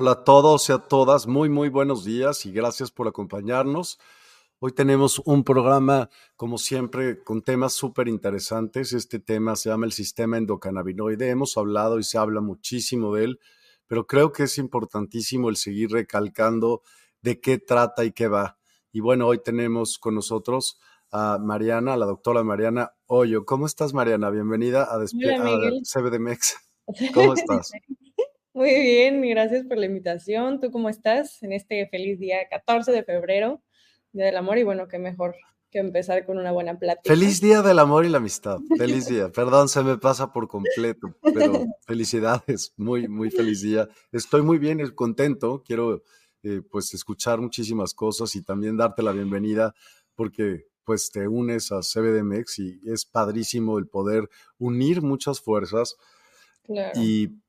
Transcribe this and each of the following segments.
Hola a todos y a todas, muy muy buenos días y gracias por acompañarnos. Hoy tenemos un programa, como siempre, con temas súper interesantes. Este tema se llama el sistema endocannabinoide. Hemos hablado y se habla muchísimo de él, pero creo que es importantísimo el seguir recalcando de qué trata y qué va. Y bueno, hoy tenemos con nosotros a Mariana, la doctora Mariana Hoyo. ¿Cómo estás, Mariana? Bienvenida a, a CBDMEX. ¿Cómo estás? Muy bien, gracias por la invitación. ¿Tú cómo estás en este feliz día 14 de febrero, Día del Amor? Y bueno, qué mejor que empezar con una buena plática. Feliz Día del Amor y la Amistad. Feliz día. Perdón, se me pasa por completo, pero felicidades. Muy, muy feliz día. Estoy muy bien, contento. Quiero eh, pues escuchar muchísimas cosas y también darte la bienvenida porque pues te unes a CBDMX y es padrísimo el poder unir muchas fuerzas. Claro. Y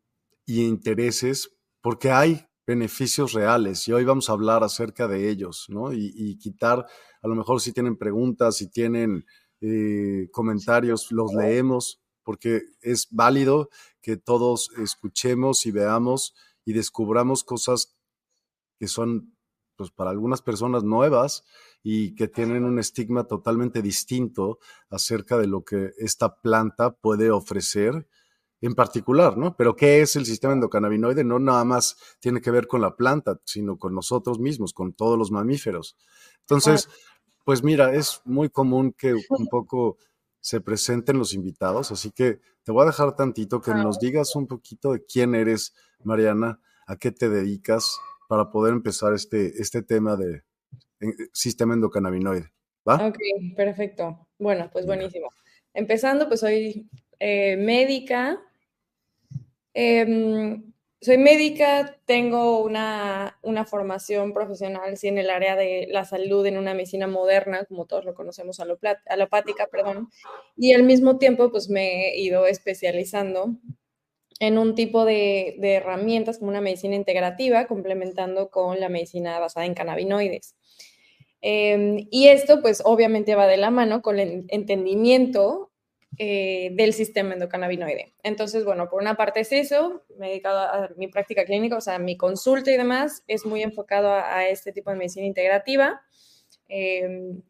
y intereses, porque hay beneficios reales y hoy vamos a hablar acerca de ellos, ¿no? Y, quitar, a lo mejor si tienen preguntas, si tienen eh, comentarios, los leemos, porque es válido que todos escuchemos y veamos y descubramos cosas que son, pues para algunas personas nuevas y que tienen un estigma totalmente distinto acerca de lo que esta planta puede ofrecer en particular, ¿no? Pero ¿qué es el sistema endocannabinoide? No nada más tiene que ver con la planta, sino con nosotros mismos, con todos los mamíferos. Entonces, pues mira, es muy común que un poco se presenten los invitados, así que te voy a dejar tantito que nos digas un poquito de quién eres, Mariana, a qué te dedicas para poder empezar este, este tema de eh, sistema endocannabinoide. ¿Va? Ok, perfecto. Bueno, pues buenísimo. Empezando, pues soy eh, médica, Em, soy médica, tengo una, formación profesional sí, en el área de la salud, en una medicina moderna, como todos lo conocemos, alopática, perdón, y al mismo tiempo pues me he ido especializando en un tipo de, herramientas como una medicina integrativa, complementando con la medicina basada en cannabinoides. Em, y esto pues obviamente va de la mano con el entendimiento eh, del sistema endocannabinoide. Entonces, bueno, por una parte es eso, me he dedicado a mi práctica clínica, o sea, mi consulta y demás es muy enfocado a, este tipo de medicina integrativa. Em,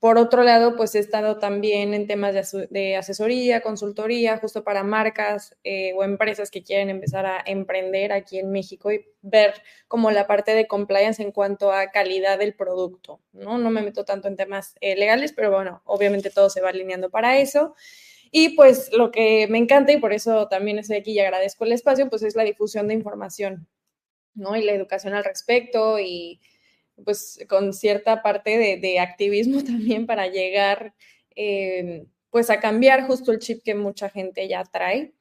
por otro lado, pues he estado también en temas de, asesoría, consultoría, justo para marcas eh, o empresas que quieren empezar a emprender aquí en México y ver como la parte de compliance en cuanto a calidad del producto, ¿no? No me meto tanto en temas eh, legales, pero bueno, obviamente todo se va alineando para eso. Y pues lo que me encanta y por eso también estoy aquí y agradezco el espacio, pues es la difusión de información, ¿no? Y la educación al respecto y pues con cierta parte de, activismo también para llegar eh, pues a cambiar justo el chip que mucha gente ya trae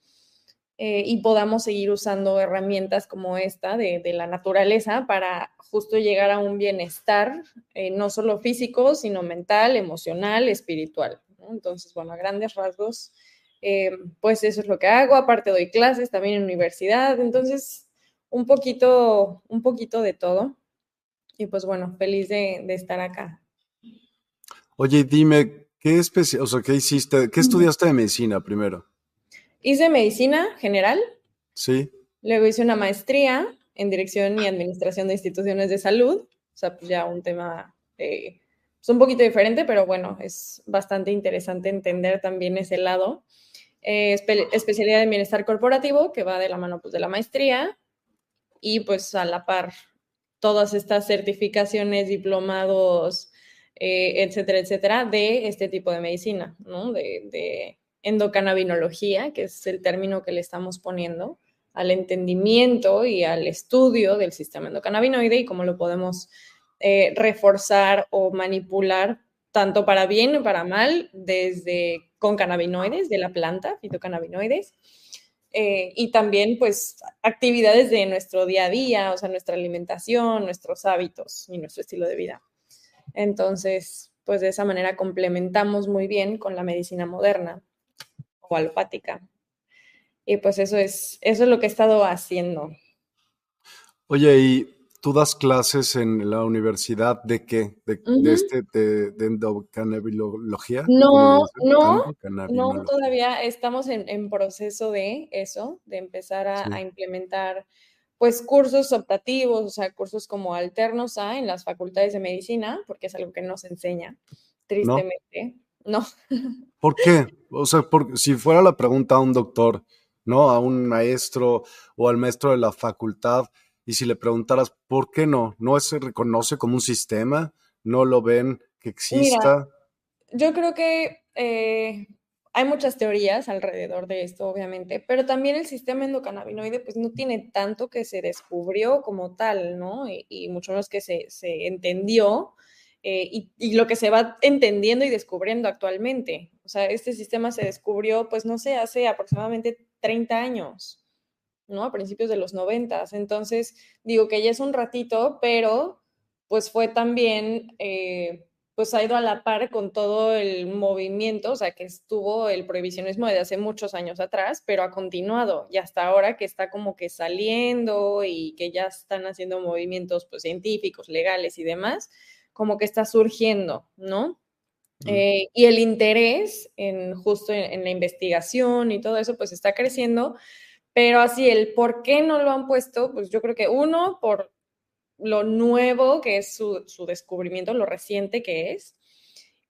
eh, y podamos seguir usando herramientas como esta de, la naturaleza para justo llegar a un bienestar, eh, no solo físico, sino mental, emocional, espiritual. Entonces, bueno, a grandes rasgos, pues eso es lo que hago. Aparte doy clases también en universidad, entonces un poquito, un poquito de todo. Y pues bueno, feliz de, estar acá. Oye, dime, ¿qué especie, o sea, qué hiciste, qué estudiaste de medicina primero? Hice medicina general. Sí. Luego hice una maestría en dirección y administración de instituciones de salud. O sea, pues ya un tema eh, pues un poquito diferente, pero bueno, es bastante interesante entender también ese lado. Eh, especialidad en bienestar corporativo, que va de la mano pues, de la maestría, y pues a la par todas estas certificaciones, diplomados, eh, etcétera, etcétera, de este tipo de medicina, ¿no? De, endocannabinología, que es el término que le estamos poniendo al entendimiento y al estudio del sistema endocannabinoide y cómo lo podemos eh, reforzar o manipular tanto para bien o para mal, desde con cannabinoides de la planta, fitocannabinoides, eh, y también pues actividades de nuestro día a día, o sea, nuestra alimentación, nuestros hábitos y nuestro estilo de vida. Entonces, pues de esa manera complementamos muy bien con la medicina moderna o alopática. Y pues eso es, eso es lo que he estado haciendo. Oye, y tú das clases en la universidad de qué? ¿De, este, de? No, no, no, todavía estamos en, proceso de eso, de empezar a, implementar pues cursos optativos, o sea, cursos como alternos a en las facultades de medicina, porque es algo que no se enseña, tristemente. No. ¿Por qué? O sea, porque si fuera la pregunta a un doctor, ¿no? A un maestro o al maestro de la facultad, y si le preguntaras, ¿por qué no? ¿No se reconoce como un sistema? ¿No lo ven que exista? yo creo que eh, hay muchas teorías alrededor de esto, obviamente, pero también el sistema endocannabinoide pues no tiene tanto que se descubrió como tal, ¿no? Y, mucho menos que se, entendió eh, y, y, lo que se va entendiendo y descubriendo actualmente. O sea, este sistema se descubrió, pues no sé, hace aproximadamente 30 años. ¿No? A principios de los noventas. Entonces, digo que ya es un ratito, pero pues fue también, eh, pues ha ido a la par con todo el movimiento, o sea, que estuvo el prohibicionismo de hace muchos años atrás, pero ha continuado y hasta ahora que está como que saliendo y que ya están haciendo movimientos pues científicos, legales y demás, como que está surgiendo, ¿no? Eh, y el interés en justo en, la investigación y todo eso, pues está creciendo, pero así, el por qué no lo han puesto, pues yo creo que uno, por lo nuevo que es su, descubrimiento, lo reciente que es.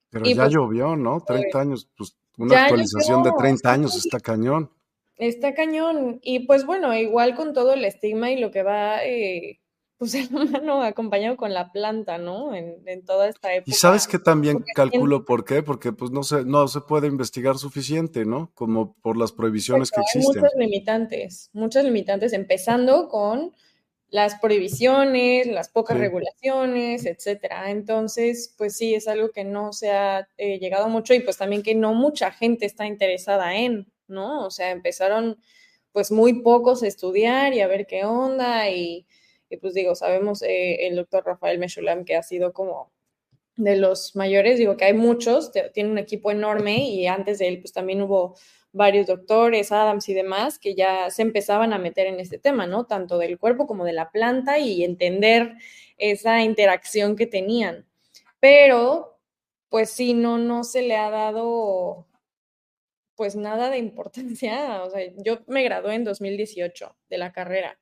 Pero ya pues, llovió, ¿no? 30 pues, años, pues una actualización de 30 años está cañón. Está cañón. Y pues bueno, igual con todo el estigma y lo que va eh, pues el humano acompañado con la planta, ¿no? En, toda esta época. Y sabes que también calculo por qué, porque pues no se, no se puede investigar suficiente, ¿no? Como por las prohibiciones que existen. Hay muchas limitantes, muchas limitantes, empezando con las prohibiciones, las pocas regulaciones, etcétera. Entonces, pues sí, es algo que no se ha eh, llegado mucho y pues también que no mucha gente está interesada en, ¿no? O sea, empezaron pues muy pocos a estudiar y a ver qué onda y y pues digo, sabemos eh, el doctor Rafael Meshulam que ha sido como de los mayores, digo que hay muchos, tiene un equipo enorme y antes de él pues también hubo varios doctores, Adams y demás, que ya se empezaban a meter en este tema, ¿no? Tanto del cuerpo como de la planta y entender esa interacción que tenían. Pero, pues sí, no, no se le ha dado pues nada de importancia. O sea, yo me gradué en 2018 de la carrera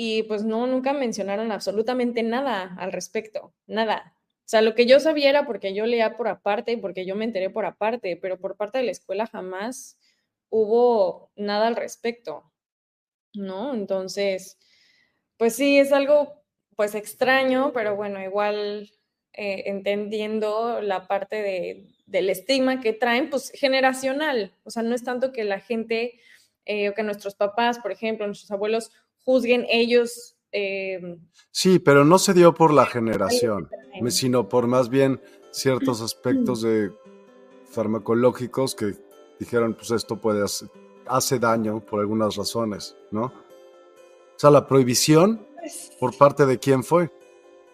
y pues no, nunca mencionaron absolutamente nada al respecto, nada. O sea, lo que yo sabía era porque yo leía por aparte y porque yo me enteré por aparte, pero por parte de la escuela jamás hubo nada al respecto, ¿no? Entonces, pues sí, es algo pues extraño, pero bueno, igual eh, entendiendo la parte de, del estigma que traen, pues generacional, o sea, no es tanto que la gente eh, o que nuestros papás, por ejemplo, nuestros abuelos juzguen ellos Em, sí, pero no se dio por la generación, sino por más bien ciertos aspectos de farmacológicos que dijeron, pues esto puede hacer, hace daño por algunas razones, ¿no? O sea, la prohibición, pues ¿por parte de quién fue?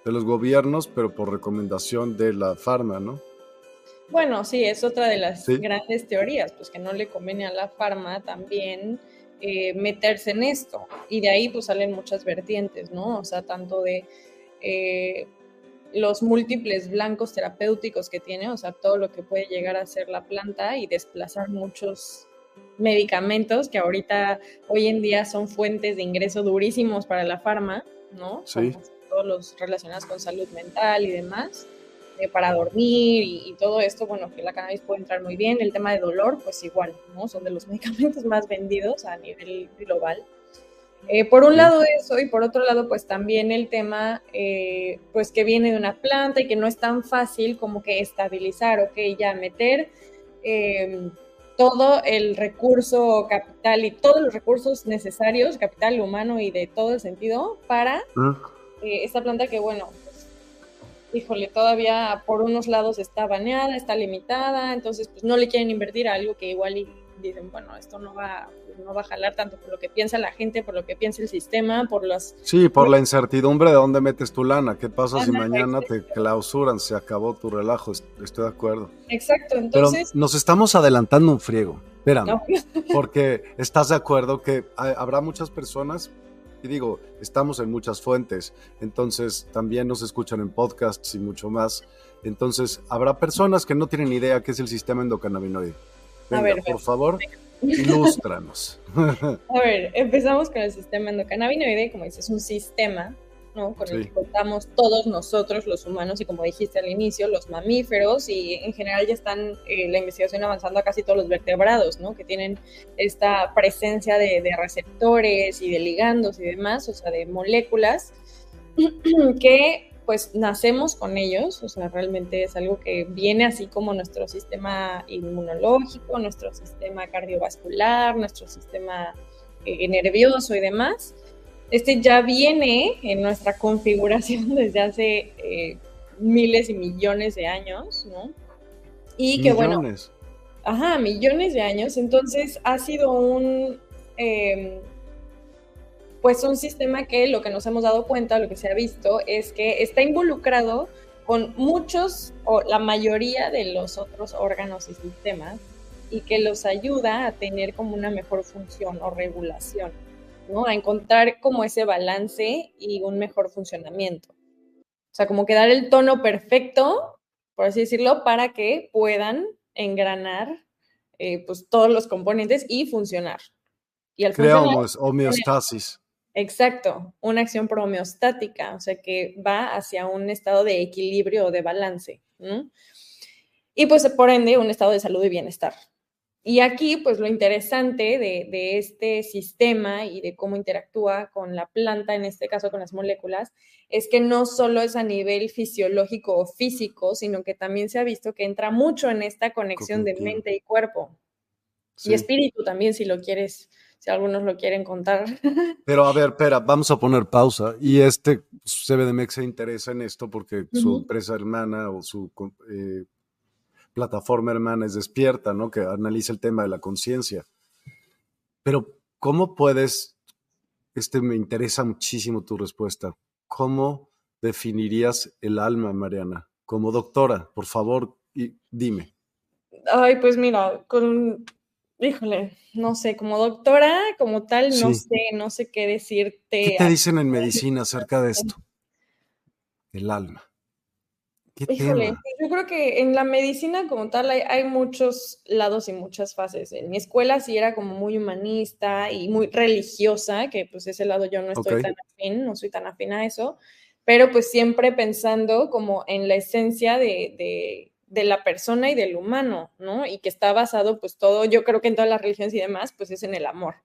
De los gobiernos, pero por recomendación de la farma, ¿no? Bueno, sí, es otra de las grandes teorías, pues que no le conviene a la farma también eh, meterse en esto. Y de ahí pues salen muchas vertientes, ¿no? O sea, tanto de eh, los múltiples blancos terapéuticos que tiene, o sea, todo lo que puede llegar a ser la planta y desplazar muchos medicamentos que ahorita, hoy en día son fuentes de ingreso durísimos para la farma, ¿no? Sí. todos los relacionados con salud mental y demás. Eh, para dormir y, todo esto, bueno, que la cannabis puede entrar muy bien. El tema de dolor, pues igual, ¿no? Son de los medicamentos más vendidos a nivel global. Eh, por un lado eso y por otro lado pues también el tema eh, pues que viene de una planta y que no es tan fácil como que estabilizar, ok, ya meter em, todo el recurso capital y todos los recursos necesarios, capital humano y de todo el sentido para esta planta que bueno, híjole, todavía por unos lados está baneada, está limitada, entonces pues no le quieren invertir a algo que igual y dicen, bueno, esto no va, no va a jalar tanto por lo que piensa la gente, por lo que piensa el sistema, por las... Sí, por la incertidumbre de dónde metes tu lana, qué pasa si mañana te clausuran, se acabó tu relajo, estoy de acuerdo. Exacto, entonces... Pero nos estamos adelantando un friego, espérame, porque estás de acuerdo que habrá muchas personas y digo, estamos en muchas fuentes, entonces también nos escuchan en podcasts y mucho más. Entonces, habrá personas que no tienen idea qué es el sistema endocannabinoide. Venga, a ver, por favor, ilústranos. A ver, empezamos con el sistema endocannabinoide, como dices, es un sistema con el que contamos todos nosotros, los humanos, y como dijiste al inicio, los mamíferos, y en general ya están eh, la investigación avanzando a casi todos los vertebrados, ¿no? Que tienen esta presencia de, receptores y de ligandos y demás, o sea, de moléculas, que pues nacemos con ellos, o sea, realmente es algo que viene así como nuestro sistema inmunológico, nuestro sistema cardiovascular, nuestro sistema eh, nervioso y demás este ya viene en nuestra configuración desde hace eh, miles y millones de años, ¿no? Y que bueno, ajá, millones de años, entonces ha sido un, em, pues un sistema que lo que nos hemos dado cuenta, lo que se ha visto, es que está involucrado con muchos o la mayoría de los otros órganos y sistemas y que los ayuda a tener como una mejor función o regulación. ¿No? A encontrar como ese balance y un mejor funcionamiento. O sea, como que dar el tono perfecto, por así decirlo, para que puedan engranar eh, pues todos los componentes y funcionar. Y al Creamos homeostasis. Exacto, una acción homeostática, o sea que va hacia un estado de equilibrio o de balance. Y pues por ende un estado de salud y bienestar. Y aquí, pues lo interesante de, este sistema y de cómo interactúa con la planta, en este caso con las moléculas, es que no solo es a nivel fisiológico o físico, sino que también se ha visto que entra mucho en esta conexión de mente y cuerpo. Y espíritu también, si lo quieres, si algunos lo quieren contar. Pero a ver, espera, vamos a poner pausa. Y este CBDMEX se interesa en esto porque su empresa hermana o su eh, plataforma hermana es Despierta, ¿no? Que analiza el tema de la conciencia. Pero, ¿cómo puedes, este me interesa muchísimo tu respuesta, ¿cómo definirías el alma, Mariana? Como doctora, por favor, y dime. Ay, pues mira, con, híjole, no sé, como doctora, como tal, no sé, no sé qué decirte. ¿Qué te dicen en medicina acerca de esto? El alma. Híjole, yo creo que en la medicina como tal hay, muchos lados y muchas fases. En mi escuela sí era como muy humanista y muy religiosa, que pues ese lado yo no estoy tan afín, no soy tan afín a eso, pero pues siempre pensando como en la esencia de, de, la persona y del humano, ¿no? Y que está basado pues todo, yo creo que en todas las religiones y demás, pues es en el amor,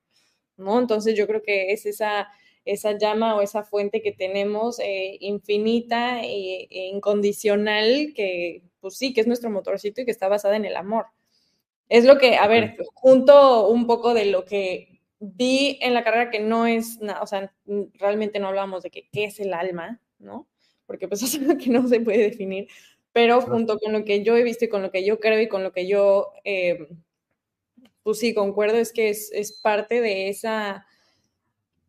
¿no? Entonces yo creo que es esa esa llama o esa fuente que tenemos eh, infinita e, incondicional, que pues sí, que es nuestro motorcito y que está basada en el amor. Es lo que, a ver, junto un poco de lo que vi en la carrera que no es nada, o sea, realmente no hablamos de que, qué es el alma, ¿no? Porque pues es algo que no se puede definir, pero junto con lo que yo he visto y con lo que yo creo y con lo que yo, eh, pues sí, concuerdo, es que es, es, parte de esa,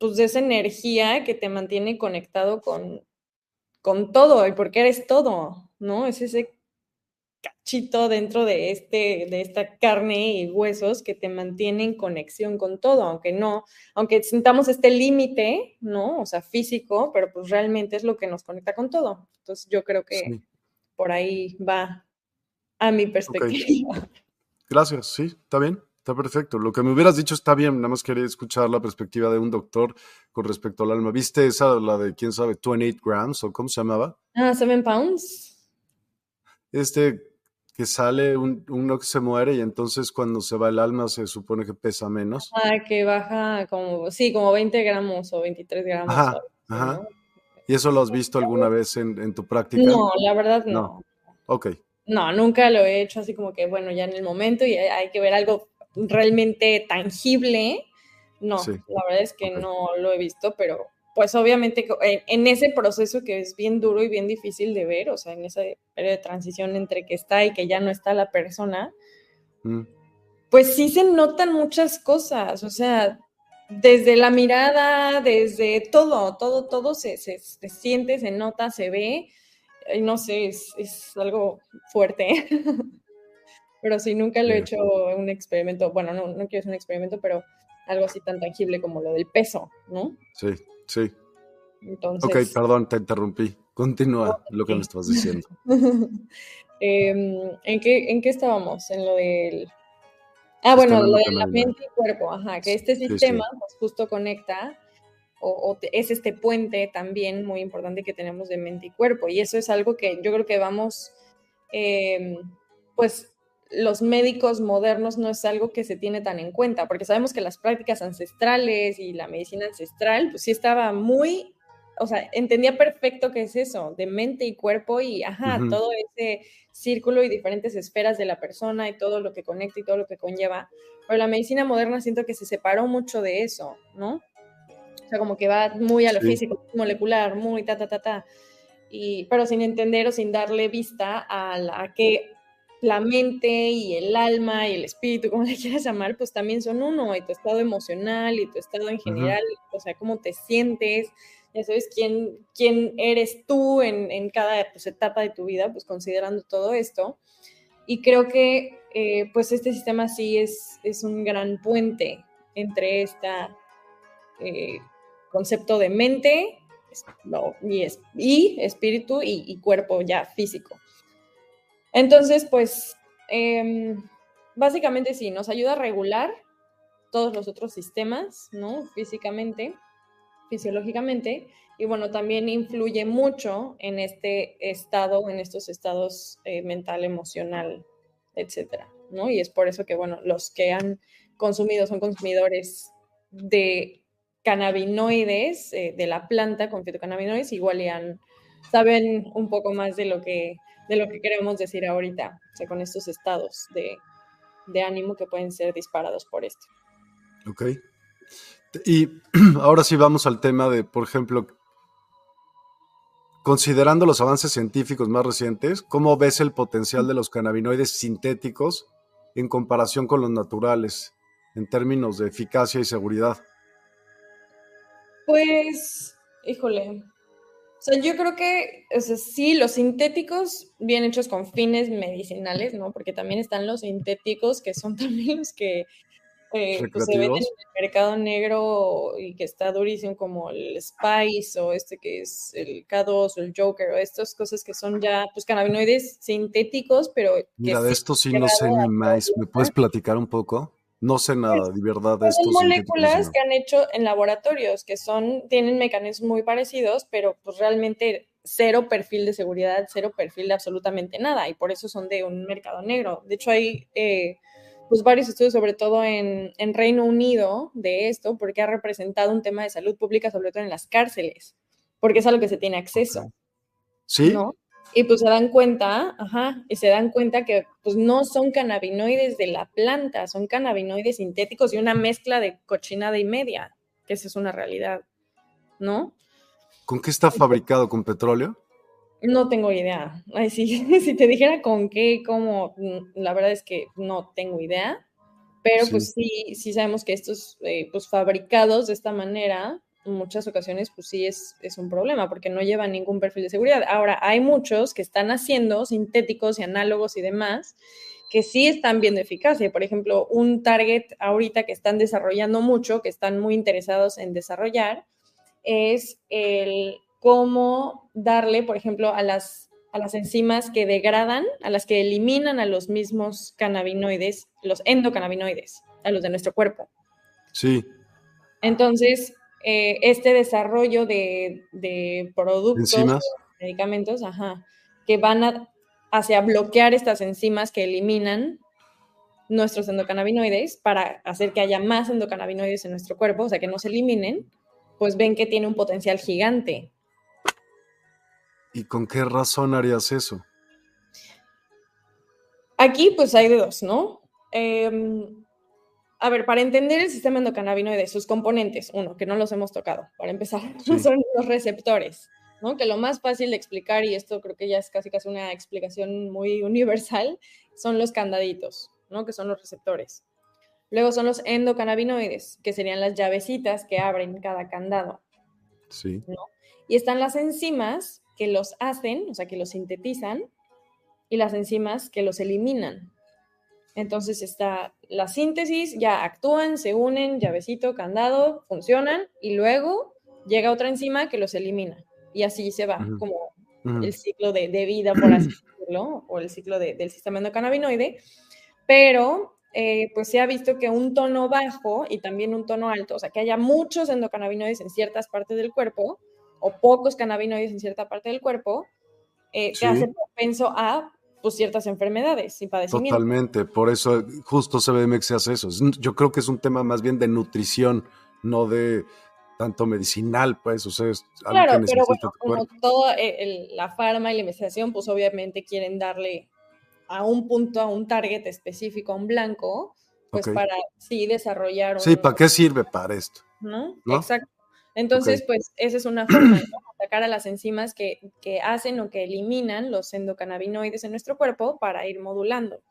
pues de esa energía que te mantiene conectado con, con todo y porque eres todo, ¿no? Es ese cachito dentro de, este, de esta carne y huesos que te mantiene en conexión con todo, aunque no, aunque sintamos este límite, ¿no? O sea, físico, pero pues realmente es lo que nos conecta con todo. Entonces yo creo que por ahí va a mi perspectiva. Gracias, sí, está bien. Está perfecto. Lo que me hubieras dicho está bien, nada más quería escuchar la perspectiva de un doctor con respecto al alma. ¿Viste esa, la de, quién sabe, 28 grams o cómo se llamaba? Ah, 7 pounds. Este, que sale uno que se muere y entonces cuando se va el alma se supone que pesa menos. Ah, que baja como, sí, como 20 gramos o 23 gramos. Ajá, ajá. ¿Y eso lo has visto alguna vez en, tu práctica? No, la verdad no. no. Ok. No, nunca lo he hecho así como que, bueno, ya en el momento y hay que ver algo realmente tangible. No, la verdad es que no lo he visto, pero pues obviamente en, ese proceso que es bien duro y bien difícil de ver, o sea, en esa de transición entre que está y que ya no está la persona, mm. pues sí se notan muchas cosas, o sea, desde la mirada, desde todo, todo, todo se, se, siente, se nota, se ve, no sé, es, es algo fuerte. pero sí, nunca lo he hecho un experimento, bueno, no, no quiero hacer un experimento, pero algo así tan tangible como lo del peso, ¿no? Sí. Sí. Entonces, ok, perdón, te interrumpí. Continúa lo que me estás diciendo. Em, ¿en, qué, ¿En qué estábamos? En lo del... Ah, bueno, lo de la mente y cuerpo, ajá, que este sistema Pues, justo conecta o, es este puente también muy importante que tenemos de mente y cuerpo. Y eso es algo que yo creo que vamos, em, pues los médicos modernos no es algo que se tiene tan en cuenta, porque sabemos que las prácticas ancestrales y la medicina ancestral, pues sí estaba muy, o sea, entendía perfecto qué es eso, de mente y cuerpo y, ajá, todo ese círculo y diferentes esferas de la persona y todo lo que conecta y todo lo que conlleva. Pero la medicina moderna siento que se separó mucho de eso, ¿no? O sea, como que va muy a lo físico, molecular, muy ta, ta, ta, ta. Y, pero sin entender o sin darle vista a, la, a que la mente y el alma y el espíritu, como le quieras llamar, pues también son uno, y tu estado emocional y tu estado en general, o sea, cómo te sientes, ya sabes quién, quién eres tú en, cada pues, etapa de tu vida, pues considerando todo esto. Y creo que eh, pues este sistema sí es, es un gran puente entre este concepto de mente y, y espíritu y cuerpo ya físico. Entonces, pues, em, básicamente sí, nos ayuda a regular todos los otros sistemas, ¿no? Físicamente, fisiológicamente, y bueno, también influye mucho en este estado, en estos estados eh, mental, emocional, etcétera, ¿no? Y es por eso que, bueno, los que han consumido son consumidores de cannabinoides, eh, de la planta con fitocannabinoides, igual ya saben un poco más de lo que de lo que queremos decir ahorita, o sea, con estos estados de, ánimo que pueden ser disparados por esto. Ok. Y ahora sí vamos al tema de, por ejemplo, considerando los avances científicos más recientes, ¿cómo ves el potencial de los cannabinoides sintéticos en comparación con los naturales en términos de eficacia y seguridad? Pues, híjole, o sea, yo creo que, o sea, sí, los sintéticos bien hechos con fines medicinales, ¿no? Porque también están los sintéticos que son también los que eh, pues, se venden en el mercado negro y que está durísimo, como el Spice o este que es el K2 o el Joker o estas cosas que son ya, pues, cannabinoides sintéticos, pero... Mira, de esto sí no sé ni más. ¿Me puedes platicar un poco? No sé nada, de verdad. De son moléculas que han hecho en laboratorios, que son, tienen mecanismos muy parecidos, pero pues realmente cero perfil de seguridad, cero perfil de absolutamente nada, y por eso son de un mercado negro. De hecho, hay eh, pues varios estudios, sobre todo en, en, Reino Unido, de esto, porque ha representado un tema de salud pública, sobre todo en las cárceles, porque es a lo que se tiene acceso. ¿Sí? ¿No? Y pues se dan cuenta, ajá, y se dan cuenta que pues no son cannabinoides de la planta, son cannabinoides sintéticos y una mezcla de cochinada y media, que esa es una realidad, ¿no? ¿Con qué está fabricado? ¿Con petróleo? No tengo idea. Ay, sí, si te dijera con qué, cómo, la verdad es que no tengo idea. Pero pues sí, sí sabemos que estos, eh, pues fabricados de esta manera, en muchas ocasiones, pues sí es, es un problema porque no llevan ningún perfil de seguridad. Ahora, hay muchos que están haciendo sintéticos y análogos y demás que sí están viendo eficacia. Por ejemplo, un target ahorita que están desarrollando mucho, que están muy interesados en desarrollar, es el cómo darle, por ejemplo, a las a las enzimas que degradan, a las que eliminan a los mismos cannabinoides, los endocannabinoides, a los de nuestro cuerpo. Sí. Entonces, eh, este desarrollo de, productos, medicamentos, ajá, que van hacia bloquear estas enzimas que eliminan nuestros endocannabinoides para hacer que haya más endocannabinoides en nuestro cuerpo, o sea, que no se eliminen, pues ven que tiene un potencial gigante ¿Y con qué razón harías eso? Aquí pues hay de dos, ¿no? Em, a ver, para entender el sistema endocannabinoide, sus componentes, uno, que no los hemos tocado, para empezar, son los receptores, ¿no? Que lo más fácil de explicar, y esto creo que ya es casi casi una explicación muy universal, son los candaditos, ¿no? Que son los receptores. Luego son los endocannabinoides, que serían las llavecitas que abren cada candado. Sí. Y están las enzimas, que los hacen, o sea, que los sintetizan, y las enzimas que los eliminan. Entonces está la síntesis, ya actúan, se unen, llavecito, candado, funcionan, y luego llega otra enzima que los elimina. Y así se va, como el ciclo de, vida, por así decirlo, o el ciclo del sistema endocannabinoide. Pero eh, pues se ha visto que un tono bajo y también un tono alto, o sea, que haya muchos endocannabinoides en ciertas partes del cuerpo, o pocos cannabinoides en cierta parte del cuerpo, eh, te hace propenso a pues, ciertas enfermedades y padecimientos. Totalmente, por eso justo CBMX hace eso. Yo creo que es un tema más bien de nutrición, no de tanto medicinal, pues, o sea, es algo claro, pero bueno, como toda la farma y la investigación, pues obviamente quieren darle a un punto, a un target específico, a un blanco, pues para sí desarrollar. Sí, ¿para qué sirve para esto? ¿No? Exacto. Entonces, pues esa es una forma de atacar a las enzimas que, hacen o que eliminan los endocannabinoides en nuestro cuerpo para ir modulando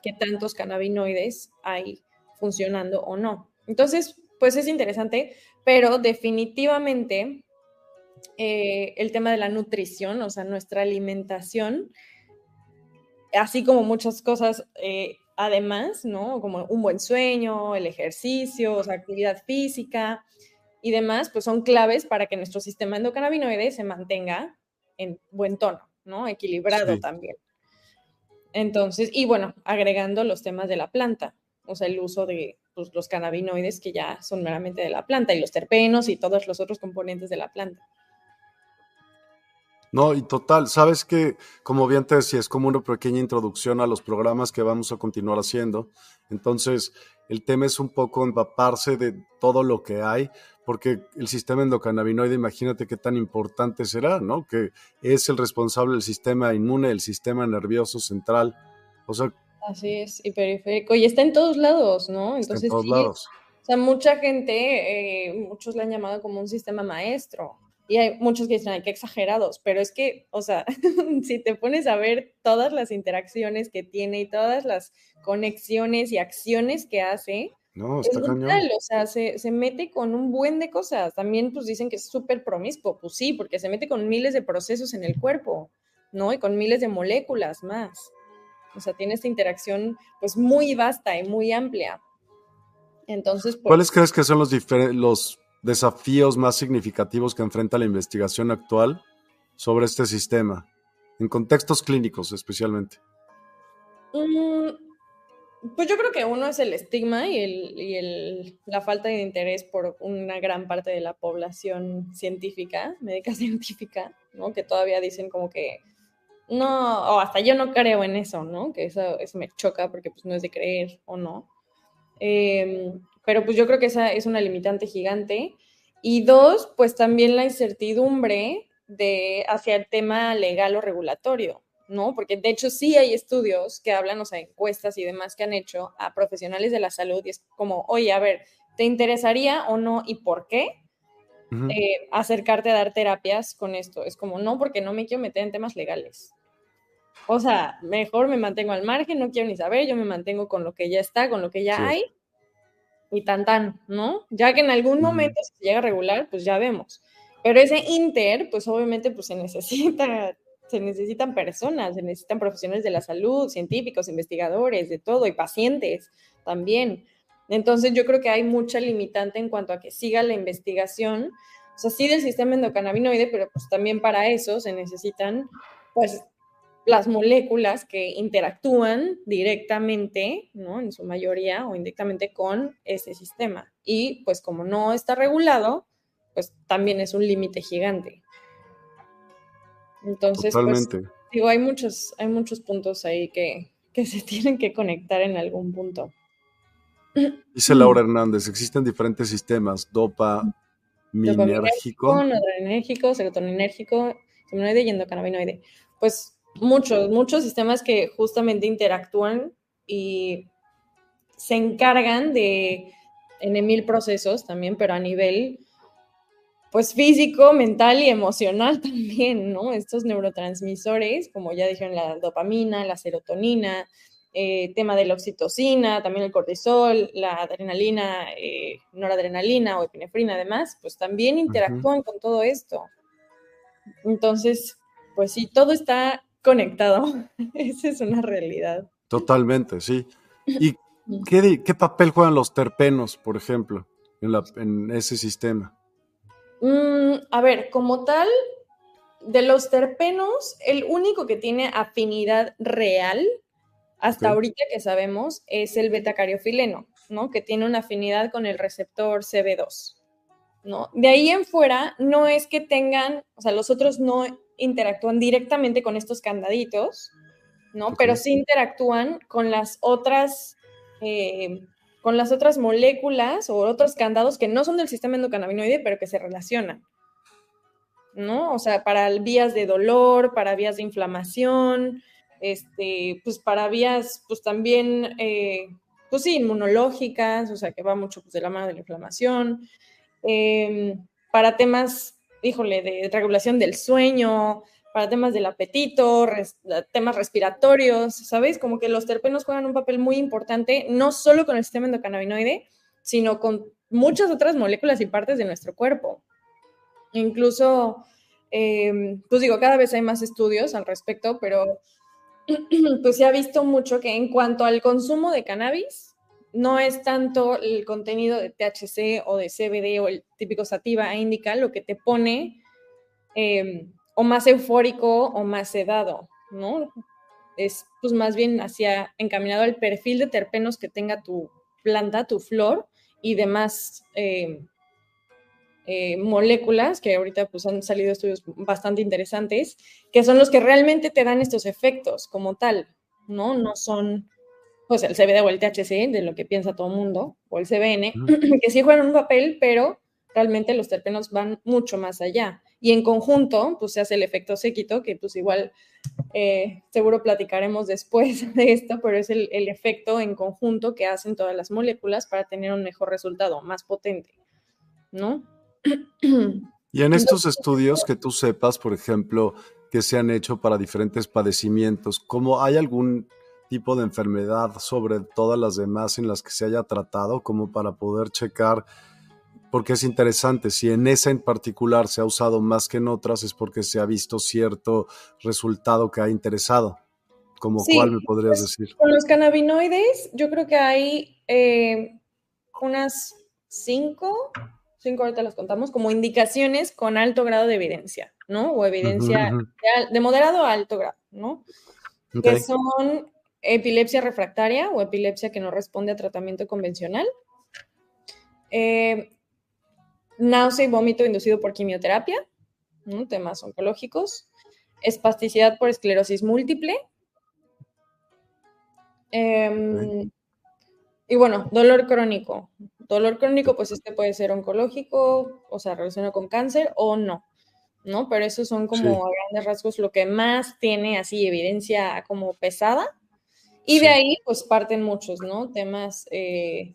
qué tantos cannabinoides hay funcionando o no. Entonces, pues es interesante, pero definitivamente eh, el tema de la nutrición, o sea, nuestra alimentación, así como muchas cosas eh, además, ¿no? Como un buen sueño, el ejercicio, o sea, actividad física, y demás, pues son claves para que nuestro sistema endocannabinoide se mantenga en buen tono, ¿no? Equilibrado también. Entonces, y bueno, agregando los temas de la planta, o sea, el uso de pues, los cannabinoides que ya son meramente de la planta y los terpenos y todos los otros componentes de la planta. No, y total, sabes que, como bien te decía, es como una pequeña introducción a los programas que vamos a continuar haciendo. Entonces, el tema es un poco empaparse de todo lo que hay, porque el sistema endocannabinoide, imagínate qué tan importante será, ¿no? Que es el responsable del sistema inmune, del sistema nervioso central. O sea, Así es, y periférico. Y está en todos lados, ¿no? Entonces, en todos lados. O sea, mucha gente, eh, muchos le han llamado como un sistema maestro. Y hay muchos que dicen, ay, qué exagerados, pero es que, o sea, si te pones a ver todas las interacciones que tiene y todas las conexiones y acciones que hace, no, está es o sea, se, se, mete con un buen de cosas. También, pues dicen que es súper promiscuo, pues sí, porque se mete con miles de procesos en el cuerpo, ¿no? Y con miles de moléculas más. O sea, tiene esta interacción, pues muy vasta y muy amplia. Entonces, pues, ¿cuáles crees que son los, los desafíos más significativos que enfrenta la investigación actual sobre este sistema, en contextos clínicos especialmente? Mm, pues yo creo que uno es el estigma y, el, y el, la falta de interés por una gran parte de la población científica, médica científica, ¿no? Que todavía dicen como que no, o hasta yo no creo en eso, ¿no? Que eso, eso me choca porque pues no es de creer o no. Eh, pero pues yo creo que esa es una limitante gigante. Y dos, pues también la incertidumbre de, hacia el tema legal o regulatorio, ¿no? Porque de hecho sí hay estudios que hablan, o sea, encuestas y demás que han hecho a profesionales de la salud y es como, oye, a ver, ¿te interesaría o no y por qué eh, acercarte a dar terapias con esto? Es como, no, porque no me quiero meter en temas legales. O sea, mejor me mantengo al margen, no quiero ni saber, yo me mantengo con lo que ya está, con lo que ya hay y tan tan, ¿no? Ya que en algún momento se llega a regular, pues ya vemos. Pero ese inter, pues obviamente pues se necesita se necesitan personas, se necesitan profesionales de la salud, científicos, investigadores, de todo, y pacientes también. Entonces yo creo que hay mucha limitante en cuanto a que siga la investigación, o sea, sí del sistema endocannabinoide, pero pues también para eso se necesitan pues las moléculas que interactúan directamente, ¿no? En su mayoría o indirectamente con ese sistema. Y pues como no está regulado, pues también es un límite gigante. Entonces, pues, digo, hay muchos, hay muchos puntos ahí que, se tienen que conectar en algún punto. Dice Laura Hernández, existen diferentes sistemas, dopa, minérgico. Noradrenérgico, serotoninérgico, seminoide y endocannabinoide. Pues muchos, muchos sistemas que justamente interactúan y se encargan de en mil procesos también, pero a nivel pues físico, mental y emocional también, ¿no? Estos neurotransmisores, como ya dijeron, la dopamina, la serotonina, eh, tema de la oxitocina, también el cortisol, la adrenalina, eh, noradrenalina o epinefrina además, pues también interactúan con todo esto. Entonces, pues sí, todo está conectado. Esa es una realidad. Totalmente, sí. ¿Y qué, qué papel juegan los terpenos, por ejemplo, en, la, en ese sistema? Mm, a ver, como tal, de los terpenos, el único que tiene afinidad real, hasta ahorita que sabemos, es el betacariofileno, ¿no? Que tiene una afinidad con el receptor CB2, ¿no? De ahí en fuera, no es que tengan, o sea, los otros no interactúan directamente con estos candaditos, ¿no? Pero sí interactúan con las otras eh, con las otras moléculas o otros candados que no son del sistema endocannabinoide, pero que se relacionan. ¿No? O sea, para vías de dolor, para vías de inflamación, este, pues para vías, pues también, eh, pues sí, inmunológicas, o sea, que va mucho pues, de la mano de la inflamación, em, para temas, híjole, de regulación del sueño, para temas del apetito, temas respiratorios, ¿sabes? Como que los terpenos juegan un papel muy importante, no solo con el sistema endocannabinoide, sino con muchas otras moléculas y partes de nuestro cuerpo. Incluso, em, pues digo, cada vez hay más estudios al respecto, pero pues se ha visto mucho que en cuanto al consumo de cannabis, no es tanto el contenido de THC o de CBD o el típico sativa e indica lo que te pone em, o más eufórico o más sedado, ¿no? Es pues más bien hacia encaminado al perfil de terpenos que tenga tu planta, tu flor y demás eh, eh, moléculas, que ahorita pues han salido estudios bastante interesantes, que son los que realmente te dan estos efectos como tal, ¿no? No son pues el CBD o el THC, de lo que piensa todo el mundo, o el CBN, que sí juegan un papel, pero realmente los terpenos van mucho más allá y en conjunto, pues se hace el efecto séquito, que pues igual eh, seguro platicaremos después de esto, pero es el, el, efecto en conjunto que hacen todas las moléculas para tener un mejor resultado, más potente, ¿no? Y en estos estudios que tú sepas, por ejemplo, que se han hecho para diferentes padecimientos, ¿cómo hay algún tipo de enfermedad sobre todas las demás en las que se haya tratado, como para poder checar porque es interesante, si en esa en particular se ha usado más que en otras es porque se ha visto cierto resultado que ha interesado. ¿Como cuál me podrías pues, decir? Con los cannabinoides, yo creo que hay eh, unas cinco, cinco ahorita las contamos, como indicaciones con alto grado de evidencia, ¿no? O evidencia De, moderado a alto grado, ¿no? Que son epilepsia refractaria o epilepsia que no responde a tratamiento convencional. Eh, náusea y vómito inducido por quimioterapia, temas oncológicos, espasticidad por esclerosis múltiple. Em, y bueno, dolor crónico. Dolor crónico, pues este puede ser oncológico, o sea, relacionado con cáncer o no. ¿no? Pero esos son como a grandes rasgos lo que más tiene así evidencia como pesada. Y de ahí pues parten muchos, ¿no? Temas, eh,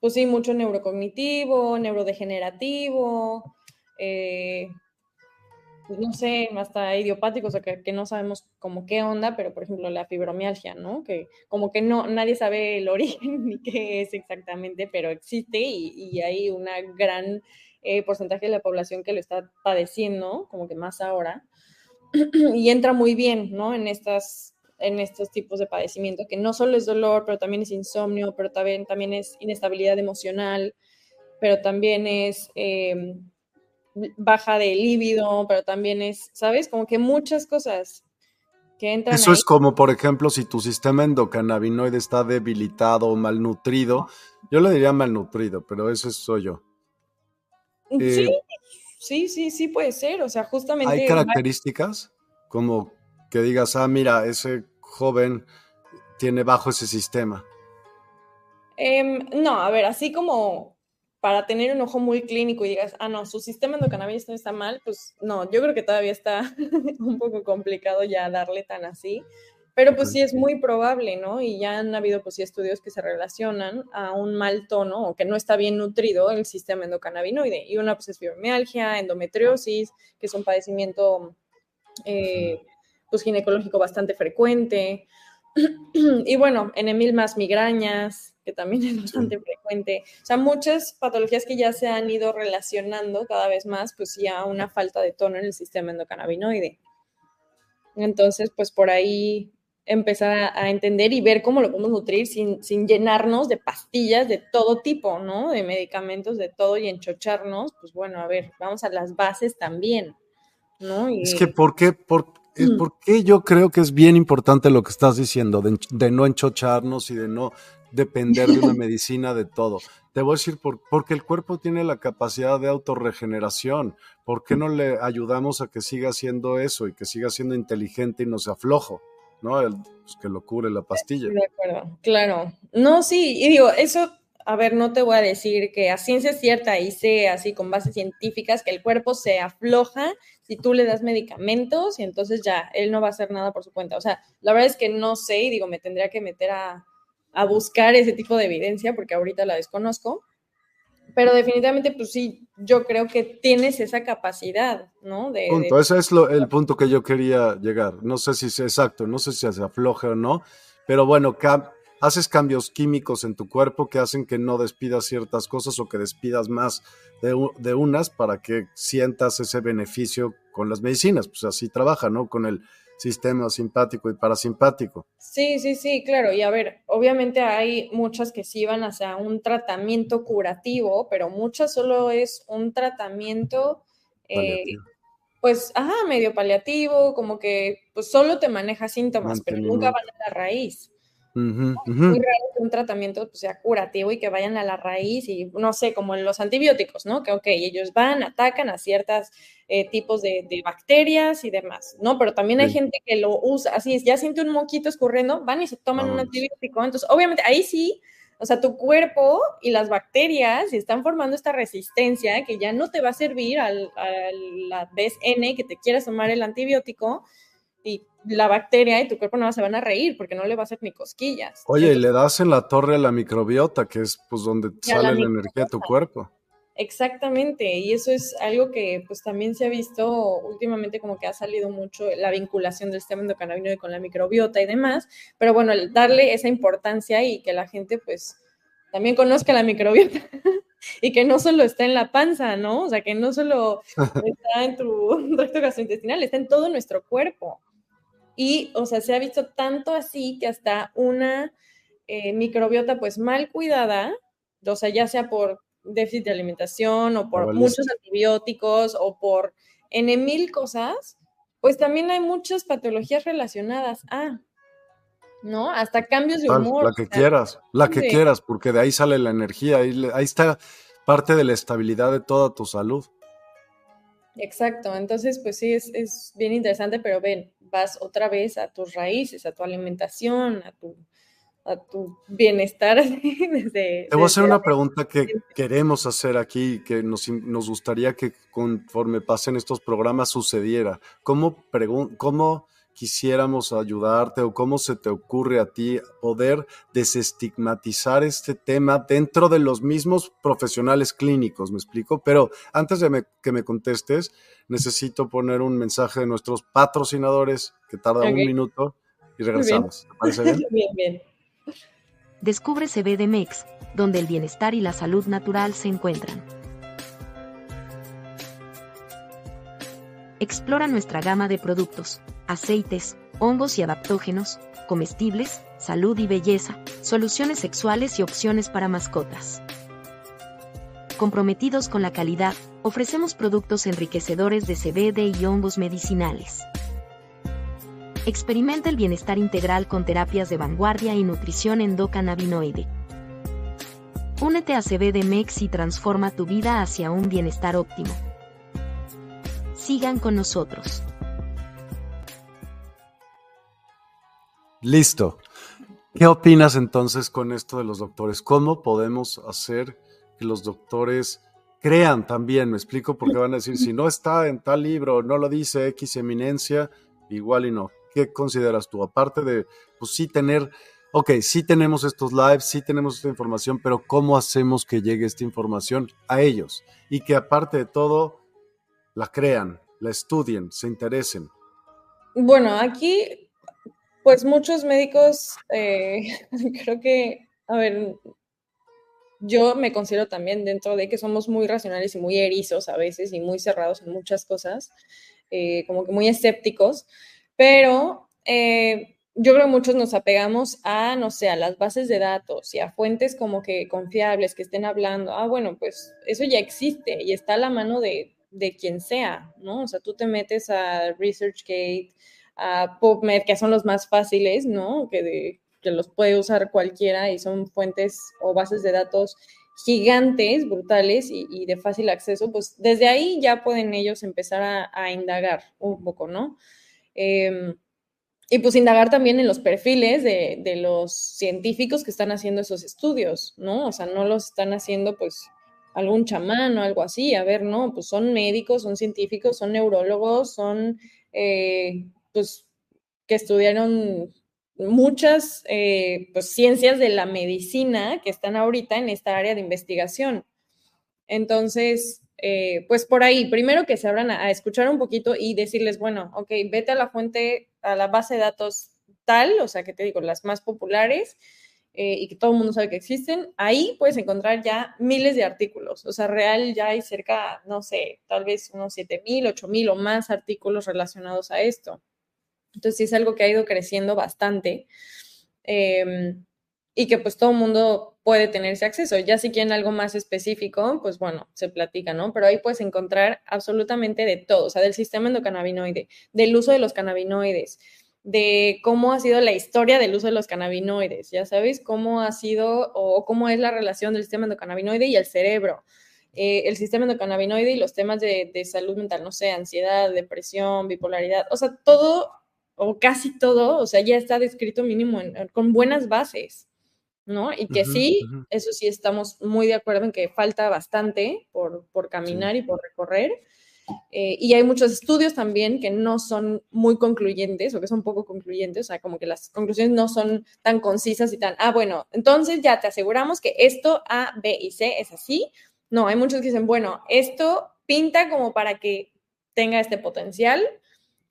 pues sí, mucho neurocognitivo, neurodegenerativo, eh, pues no sé, hasta idiopáticos, o sea, que, que, no sabemos como qué onda, pero por ejemplo la fibromialgia, ¿no? Que como que no, nadie sabe el origen ni qué es exactamente, pero existe y, y hay una gran eh, porcentaje de la población que lo está padeciendo, como que más ahora, y entra muy bien, ¿no? En estas en estos tipos de padecimiento, que no solo es dolor, pero también es insomnio, pero también, también es inestabilidad emocional, pero también es eh, baja de líbido, pero también es, ¿sabes? Como que muchas cosas que entran. Eso es como, por ejemplo, si tu sistema endocannabinoide está debilitado o malnutrido, yo le diría malnutrido, pero eso soy yo. Sí, eh, sí, sí, sí puede ser. O sea, justamente. Hay características como que digas, ah, mira, ese joven tiene bajo ese sistema. Em, no, a ver, así como para tener un ojo muy clínico y digas, ah, no, su sistema endocannabinoide está mal, pues no, yo creo que todavía está un poco complicado ya darle tan así. Pero pues sí es muy probable, ¿no? Y ya han habido pues sí estudios que se relacionan a un mal tono o que no está bien nutrido el sistema endocannabinoide. Y una pues es fibromialgia, endometriosis, que es un padecimiento eh, pues ginecológico bastante frecuente. y bueno, en Emil más migrañas, que también es bastante frecuente. O sea, muchas patologías que ya se han ido relacionando cada vez más, pues ya una falta de tono en el sistema endocannabinoide. Entonces, pues por ahí empezar a, entender y ver cómo lo podemos nutrir sin, sin, llenarnos de pastillas de todo tipo, ¿no? De medicamentos, de todo y enchocharnos, pues bueno, a ver, vamos a las bases también, ¿no? Es que, ¿por qué, por, mm. ¿por qué yo creo que es bien importante lo que estás diciendo, de, de no enchocharnos y de no depender de una medicina de todo? Te voy a decir, por, porque el cuerpo tiene la capacidad de autorregeneración. ¿Por qué no le ayudamos a que siga haciendo eso y que siga siendo inteligente y no se aflojo? ¿no? El, pues, que lo cubre la pastilla. De acuerdo, claro. No, sí, y digo, eso, a ver, no te voy a decir que a ciencia cierta y sé así con bases científicas que el cuerpo se afloja si tú le das medicamentos y entonces ya, él no va a hacer nada por su cuenta. O sea, la verdad es que no sé y digo, me tendría que meter a, a buscar ese tipo de evidencia porque ahorita la desconozco pero definitivamente, pues sí, yo creo que tienes esa capacidad, ¿no? De, punto. Ese es lo, el punto que yo quería llegar. No sé si es exacto, no sé si se afloje o no, pero bueno, haces cambios químicos en tu cuerpo que hacen que no despidas ciertas cosas o que despidas más de, de unas para que sientas ese beneficio con las medicinas. Pues así trabaja, ¿no? Con el sistema simpático y parasimpático. Sí, sí, sí, claro. Y a ver, obviamente hay muchas que sí van hacia un tratamiento curativo, pero muchas solo es un tratamiento, eh, pues, ajá, medio paliativo, como que pues solo te maneja síntomas, pero nunca van a la raíz. Muy raro que un tratamiento pues, sea curativo y que vayan a la raíz y no sé, como en los antibióticos, ¿no? Que, ok, ellos van, atacan a ciertos eh, tipos de, bacterias y demás, ¿no? Pero también hay gente que lo usa, así es, ya siente un moquito escurriendo, van y se toman un antibiótico. Entonces, obviamente, ahí sí, o sea, tu cuerpo y las bacterias están formando esta resistencia que ya no te va a servir a la vez N que te quieras tomar el antibiótico y la bacteria y tu cuerpo no se van a reír porque no le va a hacer ni cosquillas. Oye, y le das en la torre a la microbiota, que es pues donde sale la, energía de tu cuerpo. Exactamente, y eso es algo que pues también se ha visto últimamente como que ha salido mucho la vinculación del sistema endocannabinoide con la microbiota y demás, pero bueno, darle esa importancia y que la gente pues también conozca la microbiota y que no solo está en la panza, ¿no? O sea, que no solo está en tu recto gastrointestinal, está en todo nuestro cuerpo. Y, o sea, se ha visto tanto así que hasta una eh, microbiota pues mal cuidada, o sea, ya sea por déficit de alimentación o por muchos antibióticos o por N mil cosas, pues también hay muchas patologías relacionadas a, ¿no? Hasta cambios de humor. La que quieras, la que quieras, porque de ahí sale la energía, ahí, ahí está parte de la estabilidad de toda tu salud. Exacto, entonces pues sí, es, es bien interesante, pero ven, vas otra vez a tus raíces, a tu alimentación, a tu, a tu bienestar. Te voy a hacer una pregunta que queremos hacer aquí, que nos, nos, gustaría que conforme pasen estos programas sucediera. ¿Cómo, ¿Cómo quisiéramos ayudarte o cómo se te ocurre a ti poder desestigmatizar este tema dentro de los mismos profesionales clínicos? ¿Me explico? Pero antes de que me contestes, necesito poner un mensaje de nuestros patrocinadores que tarda un minuto y regresamos. ¿Te parece bien? bien, bien. Descubre CBDMEX, donde el bienestar y la salud natural se encuentran. Explora nuestra gama de productos, aceites, hongos y adaptógenos, comestibles, salud y belleza, soluciones sexuales y opciones para mascotas. Comprometidos con la calidad, ofrecemos productos enriquecedores de CBD y hongos medicinales. Experimenta el bienestar integral con terapias de vanguardia y nutrición endocannabinoide. Únete a CBDMEX y transforma tu vida hacia un bienestar óptimo. Sigan con nosotros. Listo. ¿Qué opinas entonces con esto de los doctores? ¿Cómo podemos hacer que los doctores crean también? Me explico porque van a decir, si no está en tal libro, no lo dice X eminencia, igual y no. ¿Qué consideras tú? Aparte de, pues sí tener, ok, sí tenemos estos lives, sí tenemos esta información, pero ¿cómo hacemos que llegue esta información a ellos? Y que aparte de todo, la crean, la estudien, se interesen. Bueno, aquí, pues muchos médicos, eh, creo que, a ver, yo me considero también dentro de que somos muy racionales y muy erizos a veces y muy cerrados en muchas cosas, eh, como que muy escépticos. Pero eh, yo creo que muchos nos apegamos a, no sé, a las bases de datos y a fuentes como que confiables que estén hablando. Ah, bueno, pues eso ya existe y está a la mano de, de quien sea, ¿no? O sea, tú te metes a ResearchGate, a PubMed, que son los más fáciles, ¿no? Que, de, que los puede usar cualquiera y son fuentes o bases de datos gigantes, brutales y, de fácil acceso, pues desde ahí ya pueden ellos empezar a, indagar un poco, ¿no? Em, y pues indagar también en los perfiles de, los científicos que están haciendo esos estudios, ¿no? O sea, no los están haciendo pues algún chamán o algo así, a ver, no, pues son médicos, son científicos, son neurólogos, son eh, pues que estudiaron muchas eh, pues, ciencias de la medicina que están ahorita en esta área de investigación. Entonces, eh, pues por ahí, primero que se abran a, escuchar un poquito y decirles, bueno, ok, vete a la fuente, a la base de datos tal, o sea, que te digo, las más populares eh, y que todo el mundo sabe que existen, ahí puedes encontrar ya miles de artículos, o sea, real ya hay cerca, no sé, tal vez unos 7.000, 8.000 o más artículos relacionados a esto. Entonces, sí es algo que ha ido creciendo bastante. Em, y que pues todo el mundo puede tener ese acceso. Ya si quieren algo más específico, pues bueno, se platica, ¿no? Pero ahí puedes encontrar absolutamente de todo, o sea, del sistema endocannabinoide, del uso de los cannabinoides, de cómo ha sido la historia del uso de los cannabinoides, ya sabes, cómo ha sido o cómo es la relación del sistema endocannabinoide y el cerebro. Eh, el sistema endocannabinoide y los temas de, de salud mental, no sé, ansiedad, depresión, bipolaridad, o sea, todo o casi todo, o sea, ya está descrito mínimo con buenas bases. ¿no? Y que sí, eso sí estamos muy de acuerdo en que falta bastante por, caminar y por recorrer. Eh, y hay muchos estudios también que no son muy concluyentes o que son poco concluyentes, o sea, como que las conclusiones no son tan concisas y tan, ah, bueno, entonces ya te aseguramos que esto A, B y C es así. No, hay muchos que dicen, bueno, esto pinta como para que tenga este potencial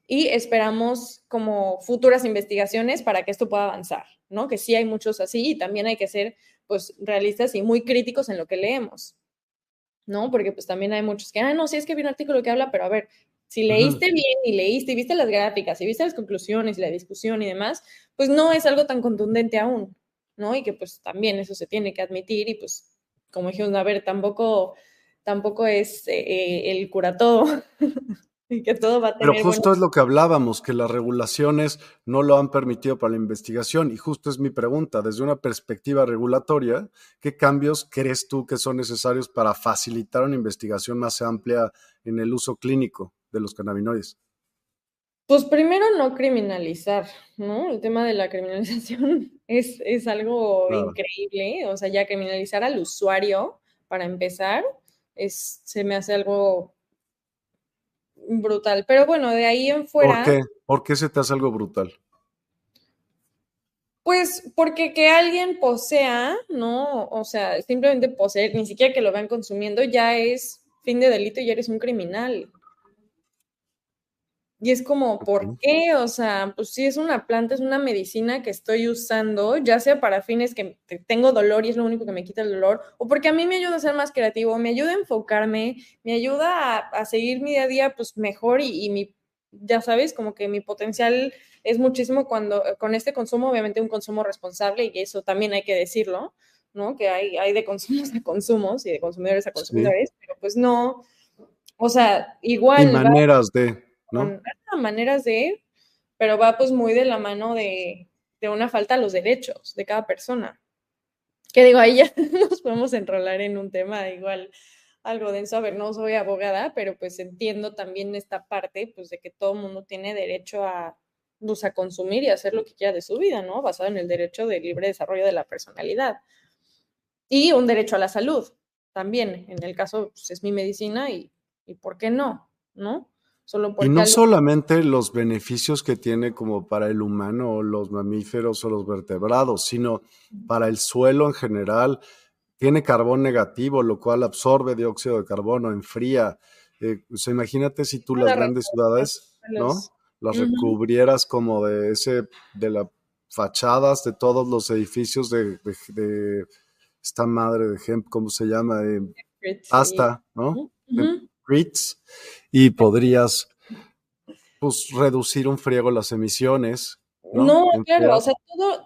y esperamos como futuras investigaciones para que esto pueda avanzar. ¿no? Que sí hay muchos así y también hay que ser pues realistas y muy críticos en lo que leemos, ¿no? Porque pues también hay muchos que, ah, no, sí es que vi un artículo que habla, pero a ver, si leíste bien y leíste y viste las gráficas y viste las conclusiones y la discusión y demás, pues no es algo tan contundente aún, ¿no? Y que pues también eso se tiene que admitir y pues como dijimos, a ver, tampoco, tampoco es eh, eh, el cura todo. que todo va a tener Pero justo es lo que hablábamos, que las regulaciones no lo han permitido para la investigación. Y justo es mi pregunta, desde una perspectiva regulatoria, ¿qué cambios crees tú que son necesarios para facilitar una investigación más amplia en el uso clínico de los cannabinoides? Pues primero no criminalizar, ¿no? El tema de la criminalización es, es algo increíble, o sea, ya criminalizar al usuario, para empezar, es, se me hace algo brutal. Pero bueno, de ahí en fuera... ¿Por qué? ¿Por qué se te hace algo brutal? Pues porque que alguien posea, ¿no? O sea, simplemente poseer, ni siquiera que lo vean consumiendo, ya es fin de delito y ya eres un criminal. Y es como, ¿por qué? O sea, pues si es una planta, es una medicina que estoy usando, ya sea para fines que tengo dolor y es lo único que me quita el dolor, o porque a mí me ayuda a ser más creativo, me ayuda a enfocarme, me ayuda a, seguir mi día a día pues mejor y, mi, ya sabes, como que mi potencial es muchísimo cuando con este consumo, obviamente un consumo responsable y eso también hay que decirlo, ¿no? Que hay, hay de consumos a consumos y de consumidores a consumidores, pero pues no, o sea, igual... Y maneras de ¿no? maneras de, pero va pues muy de la mano de, una falta a los derechos de cada persona. Que digo, ahí ya nos podemos enrolar en un tema igual algo denso. A ver, no soy abogada, pero pues entiendo también esta parte, pues de que todo mundo tiene derecho a, pues, a consumir y hacer lo que quiera de su vida, ¿no? Basado en el derecho de libre desarrollo de la personalidad. Y un derecho a la salud también. En el caso, pues es mi medicina y, y ¿por qué no? ¿No? Y no solamente los beneficios que tiene como para el humano o los mamíferos o los vertebrados, sino para el suelo en general. Tiene carbón negativo, lo cual absorbe dióxido de carbono, enfría. Eh, imagínate si tú las grandes ciudades, ¿no? Las recubrieras como de ese, de las fachadas de todos los edificios de, esta madre de ejemplo, ¿cómo se llama? De pasta, ¿no? Y podrías pues, reducir un friego las emisiones. No, claro, o sea,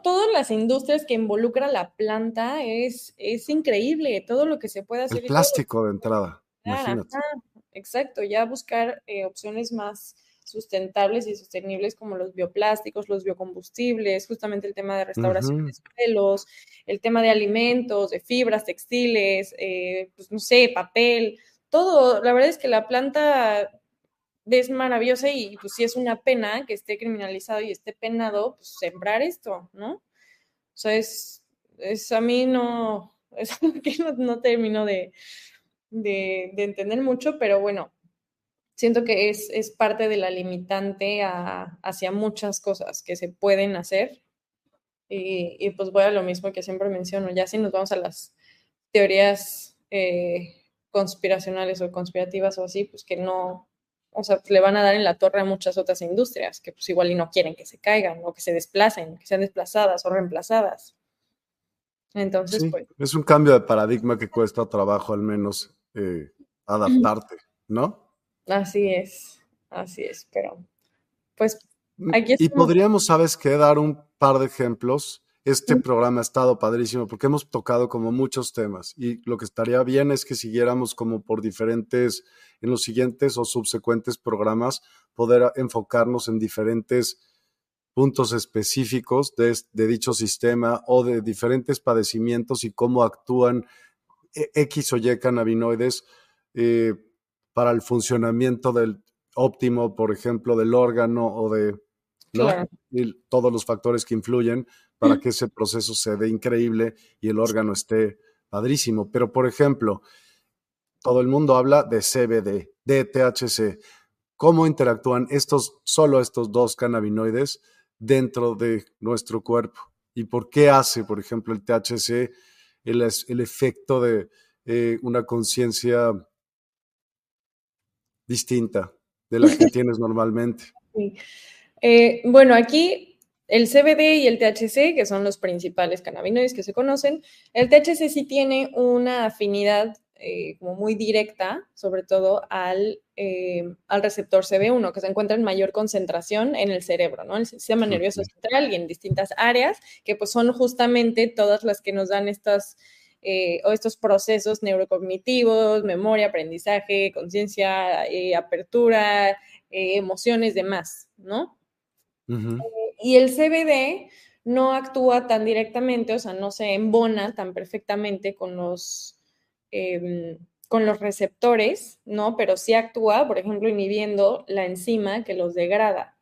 todas las industrias que involucran la planta es, es increíble, todo lo que se puede hacer. El plástico de entrada, imagínate. exacto, ya buscar eh, opciones más sustentables y sostenibles como los bioplásticos, los biocombustibles, justamente el tema de restauración de suelos, el tema de alimentos, de fibras textiles, eh, pues no sé, papel, todo. La verdad es que la planta es maravillosa y pues sí es una pena que esté criminalizado y esté penado, pues sembrar esto, ¿no? O sea, es, es a mí no, es algo que no, termino de, de, entender mucho, pero bueno, siento que es, es parte de la limitante hacia muchas cosas que se pueden hacer. Y, y, pues voy a lo mismo que siempre menciono, ya si nos vamos a las teorías eh, conspiracionales o conspirativas o así, pues que no, o sea, le van a dar en la torre a muchas otras industrias que pues igual y no quieren que se caigan o que se desplacen, que sean desplazadas o reemplazadas. Entonces, pues... Es un cambio de paradigma que cuesta trabajo al menos eh, adaptarte, ¿no? Así es, así es, pero pues mm, aquí Y podríamos, ¿sabes qué? Dar un par de ejemplos este programa ha estado padrísimo porque hemos tocado como muchos temas y lo que estaría bien es que siguiéramos como por diferentes, en los siguientes o subsecuentes programas, poder enfocarnos en diferentes puntos específicos de, dicho sistema o de diferentes padecimientos y cómo actúan e, X o Y cannabinoides eh, para el funcionamiento del óptimo, por ejemplo, del órgano o de todos los factores que influyen para que ese proceso se dé increíble y el órgano esté padrísimo. Pero, por ejemplo, todo el mundo habla de CBD, de THC. ¿Cómo interactúan estos, solo estos dos cannabinoides dentro de nuestro cuerpo? ¿Y por qué hace, por ejemplo, el THC el, el efecto de eh, una conciencia distinta de la que tienes normalmente? Eh, bueno, aquí el CBD y el THC, que son los principales cannabinoides que se conocen, el THC sí tiene una afinidad eh, como muy directa, sobre todo al, eh, al, receptor CB1, que se encuentra en mayor concentración en el cerebro, ¿no? En el sistema nervioso central y en distintas áreas, que pues son justamente todas las que nos dan estas, eh, o estos procesos neurocognitivos, memoria, aprendizaje, conciencia, apertura, emociones, demás, ¿no? Y el CBD no actúa tan directamente, o sea, no se embona tan perfectamente con los, em, con los receptores, ¿no? Pero sí actúa, por ejemplo, inhibiendo la enzima que los degrada,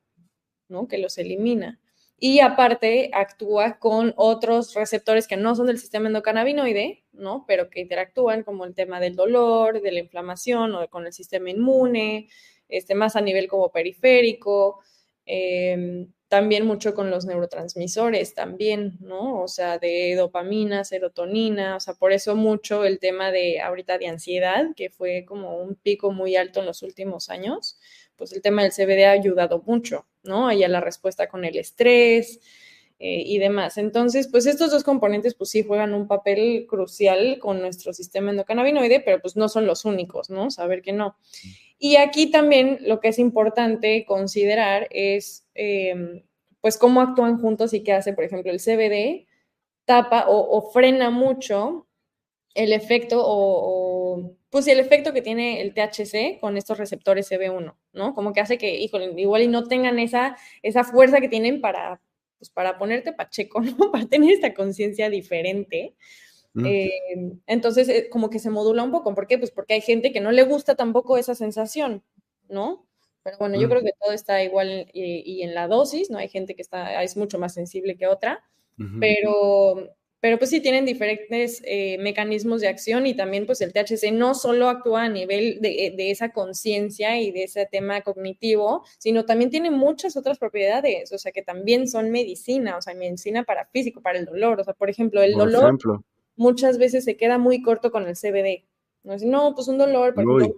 ¿no? Que los elimina. Y aparte actúa con otros receptores que no son del sistema endocannabinoide, ¿no? Pero que interactúan como el tema del dolor, de la inflamación o con el sistema inmune, este, más a nivel como periférico. Em, también mucho con los neurotransmisores, también, ¿no? O sea, de dopamina, serotonina, o sea, por eso mucho el tema de ahorita de ansiedad, que fue como un pico muy alto en los últimos años, pues el tema del CBD ha ayudado mucho, ¿no? A la respuesta con el estrés eh, y demás. Entonces, pues estos dos componentes, pues sí juegan un papel crucial con nuestro sistema endocannabinoide, pero pues no son los únicos, ¿no? Saber que no. Y aquí también lo que es importante considerar es, em, pues, cómo actúan juntos y qué hace, por ejemplo, el CBD, tapa o, frena mucho el efecto o, pues el efecto que tiene el THC con estos receptores CB1, ¿no? Como que hace que, igual y no tengan esa, esa fuerza que tienen para, pues para ponerte pacheco, ¿no? Para tener esta conciencia diferente. Eh, entonces, eh, como que se modula un poco. ¿Por qué? Pues porque hay gente que no le gusta tampoco esa sensación, ¿no? Pero bueno, yo creo que todo está igual y, en la dosis, ¿no? Hay gente que está, es mucho más sensible que otra, pero, pero pues sí tienen diferentes eh, mecanismos de acción y también pues el THC no solo actúa a nivel de, de esa conciencia y de ese tema cognitivo, sino también tiene muchas otras propiedades, o sea, que también son medicina, o sea, medicina para físico, para el dolor, o sea, por ejemplo, el dolor... Ejemplo muchas veces se queda muy corto con el CBD. No, no pues un dolor, por muy,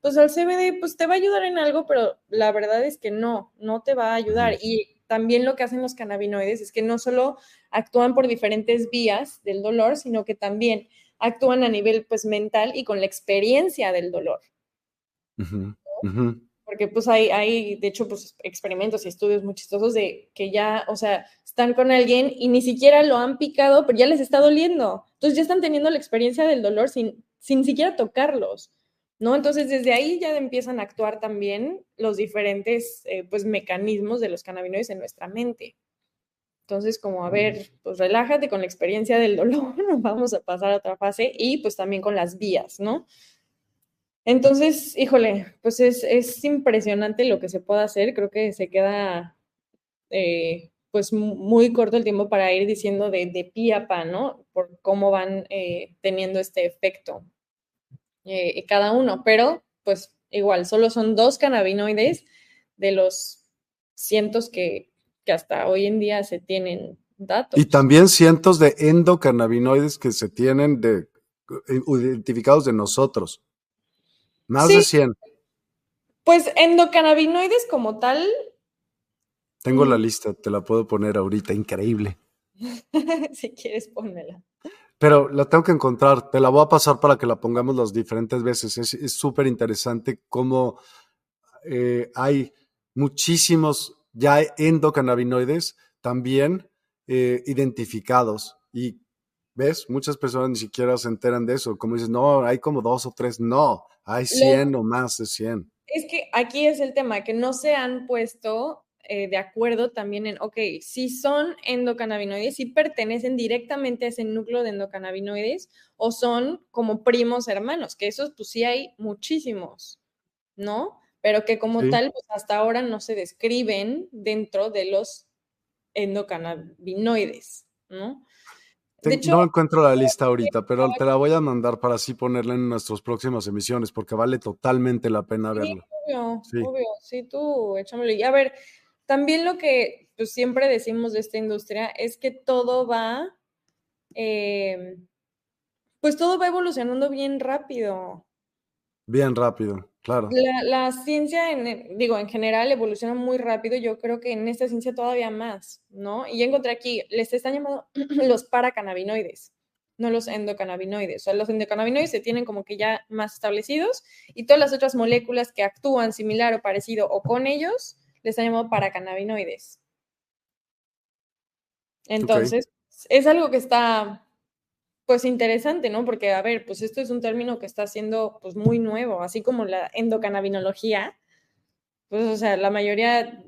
pues el CBD pues te va a ayudar en algo, pero la verdad es que no, no te va a ayudar. Y también lo que hacen los cannabinoides es que no solo actúan por diferentes vías del dolor, sino que también actúan a nivel pues mental y con la experiencia del dolor porque pues hay, hay, de hecho, pues experimentos y estudios muy chistosos de que ya, o sea, están con alguien y ni siquiera lo han picado, pero ya les está doliendo. Entonces ya están teniendo la experiencia del dolor sin, sin siquiera tocarlos, ¿no? Entonces desde ahí ya empiezan a actuar también los diferentes, eh, pues, mecanismos de los cannabinoides en nuestra mente. Entonces, como, a ver, pues relájate con la experiencia del dolor, vamos a pasar a otra fase y pues también con las vías, ¿no? Entonces, híjole, pues es, impresionante lo que se puede hacer. Creo que se queda eh, pues muy corto el tiempo para ir diciendo de, de pie a pa, ¿no? Por cómo van eh, teniendo este efecto eh, cada uno. Pero, pues igual, solo son dos cannabinoides de los cientos que, que hasta hoy en día se tienen datos. Y también cientos de endocannabinoides que se tienen de, identificados de nosotros. Más de 100. Pues endocannabinoides como tal. Tengo la mm. lista, te la puedo poner ahorita, increíble. si quieres, pónmela. Pero la tengo que encontrar, te la voy a pasar para que la pongamos las diferentes veces. Es súper interesante cómo eh, hay muchísimos ya endocannabinoides también eh, identificados y ¿Ves? Muchas personas ni siquiera se enteran de eso. Como dices, no, hay como dos o tres. No, hay 100 o más de 100. Es que aquí es el tema, que no se han puesto eh, de acuerdo también en, ok, si son endocannabinoides, si pertenecen directamente a ese núcleo de endocannabinoides o son como primos hermanos, que esos pues sí hay muchísimos, ¿no? Pero que como tal, pues hasta ahora no se describen dentro de los endocannabinoides, ¿no? No encuentro la lista ahorita, pero te la voy a mandar para así ponerla en nuestras próximas emisiones, porque vale totalmente la pena verlo. Obvio, sí. obvio, sí, tú, échamelo. Y a ver, también lo que pues, siempre decimos de esta industria es que todo va, em, pues todo va evolucionando bien rápido. Bien rápido. Claro. La, ciencia, en, digo, en general evoluciona muy rápido. Yo creo que en esta ciencia todavía más, ¿no? Y encontré aquí, les están llamando los paracannabinoides, no los endocannabinoides. O sea, los endocannabinoides se tienen como que ya más establecidos y todas las otras moléculas que actúan similar o parecido o con ellos, les están llamando paracannabinoides. Entonces, es algo que está pues interesante, ¿no? Porque, a ver, pues esto es un término que está siendo pues muy nuevo, así como la endocannabinología, pues, o sea, la mayoría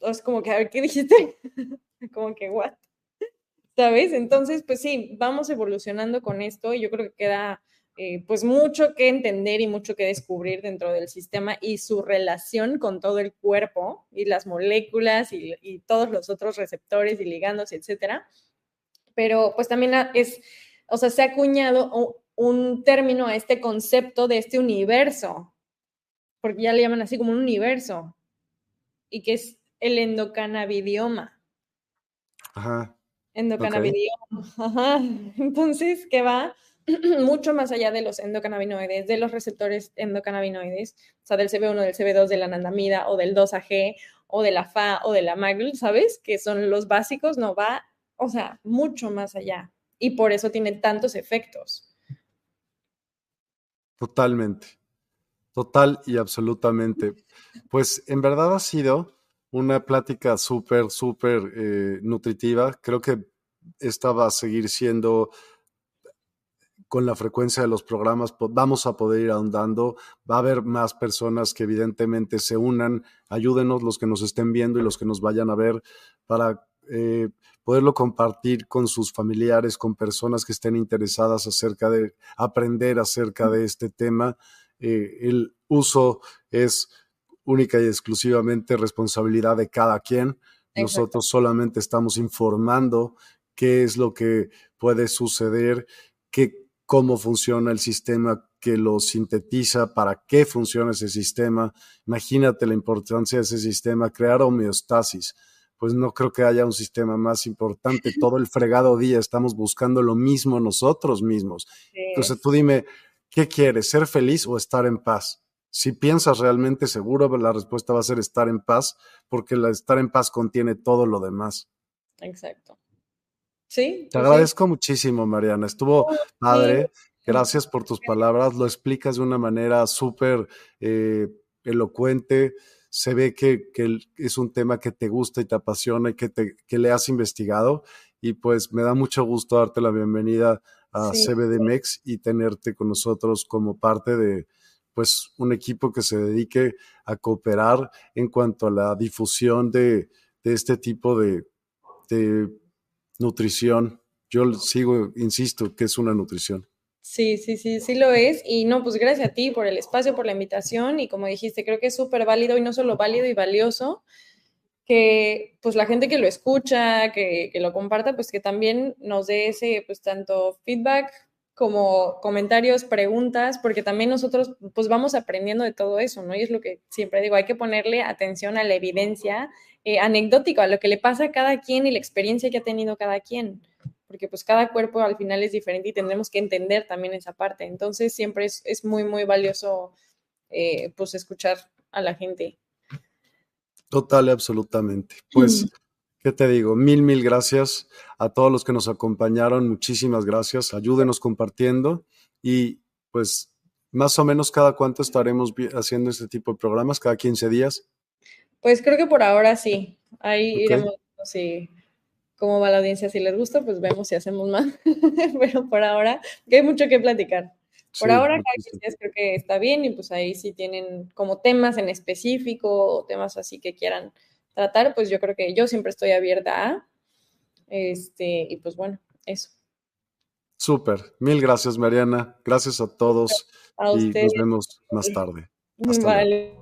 es como que, a ver, ¿qué dijiste? como que, ¿what? ¿Sabes? Entonces, pues sí, vamos evolucionando con esto y yo creo que queda eh, pues mucho que entender y mucho que descubrir dentro del sistema y su relación con todo el cuerpo y las moléculas y, y todos los otros receptores y ligandos, etcétera. Pero pues también es, o sea, se ha acuñado un término a este concepto de este universo, porque ya le llaman así como un universo, y que es el endocannabidioma. Ajá. Endocannabidioma. Ajá. Entonces, ¿qué va mucho más allá de los endocannabinoides, de los receptores endocannabinoides, o sea, del CB1, del CB2, de la anandamida o del 2AG o de la FA o de la MAGL, ¿sabes? Que son los básicos, no va, o sea, mucho más allá. Y por eso tiene tantos efectos. Totalmente, total y absolutamente. Pues en verdad ha sido una plática súper, súper eh, nutritiva. Creo que esta va a seguir siendo con la frecuencia de los programas vamos a poder ir ahondando. Va a haber más personas que evidentemente se unan. Ayúdenos los que nos estén viendo y los que nos vayan a ver para eh, poderlo compartir con sus familiares, con personas que estén interesadas acerca de aprender acerca de este tema. Eh, el uso es única y exclusivamente responsabilidad de cada quien. Nosotros solamente estamos informando qué es lo que puede suceder, qué, cómo funciona el sistema que lo sintetiza, para qué funciona ese sistema. Imagínate la importancia de ese sistema, crear homeostasis. Pues no creo que haya un sistema más importante. Todo el fregado día estamos buscando lo mismo nosotros mismos. Entonces tú dime, ¿qué quieres? ¿Ser feliz o estar en paz? Si piensas realmente seguro, la respuesta va a ser estar en paz, porque estar en paz contiene todo lo demás. Exacto. Sí. Te pues agradezco muchísimo, Mariana. Estuvo padre. Gracias por tus palabras. Lo explicas de una manera súper eh, elocuente. Se ve que, es un tema que te gusta y te apasiona y que, te, que le has investigado. Y pues me da mucho gusto darte la bienvenida a CBDMEX y tenerte con nosotros como parte de pues un equipo que se dedique a cooperar en cuanto a la difusión de, este tipo de nutrición. Yo sigo, insisto, que es una nutrición. Sí, sí, sí, sí lo es. Y no, pues gracias a ti por el espacio, por la invitación. Y como dijiste, creo que es súper válido y no solo válido y valioso, que pues la gente que lo escucha, que, que, lo comparta, pues que también nos dé ese, pues tanto feedback como comentarios, preguntas, porque también nosotros pues vamos aprendiendo de todo eso, ¿no? Y es lo que siempre digo, hay que ponerle atención a la evidencia eh, anecdótica, a lo que le pasa a cada quien y la experiencia que ha tenido cada quien, porque pues cada cuerpo al final es diferente y tendremos que entender también esa parte. Entonces siempre es, es muy, muy valioso eh, pues escuchar a la gente. Total absolutamente. Pues ¿Qué te digo? Mil, mil gracias a todos los que nos acompañaron. Muchísimas gracias. Ayúdenos compartiendo y pues más o menos cada cuánto estaremos haciendo este tipo de programas, cada 15 días. Pues creo que por ahora sí. Ahí iremos, si cómo va la audiencia, si les gusta, pues vemos si hacemos más. Pero por ahora, que hay mucho que platicar. Por ahora, cada 15 días creo que está bien y pues ahí sí tienen como temas en específico o temas así que quieran tratar, pues yo creo que yo siempre estoy abierta a, este, y pues bueno, eso. Súper, mil gracias Mariana, gracias a todos y nos vemos más tarde. vale.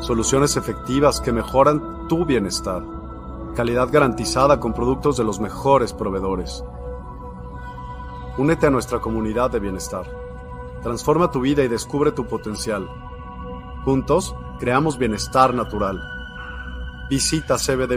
soluciones efectivas que mejoran tu bienestar, calidad garantizada con productos de los mejores proveedores. Únete a nuestra comunidad de bienestar. Transforma tu vida y descubre tu potencial. Juntos, creamos bienestar natural. Visita CBD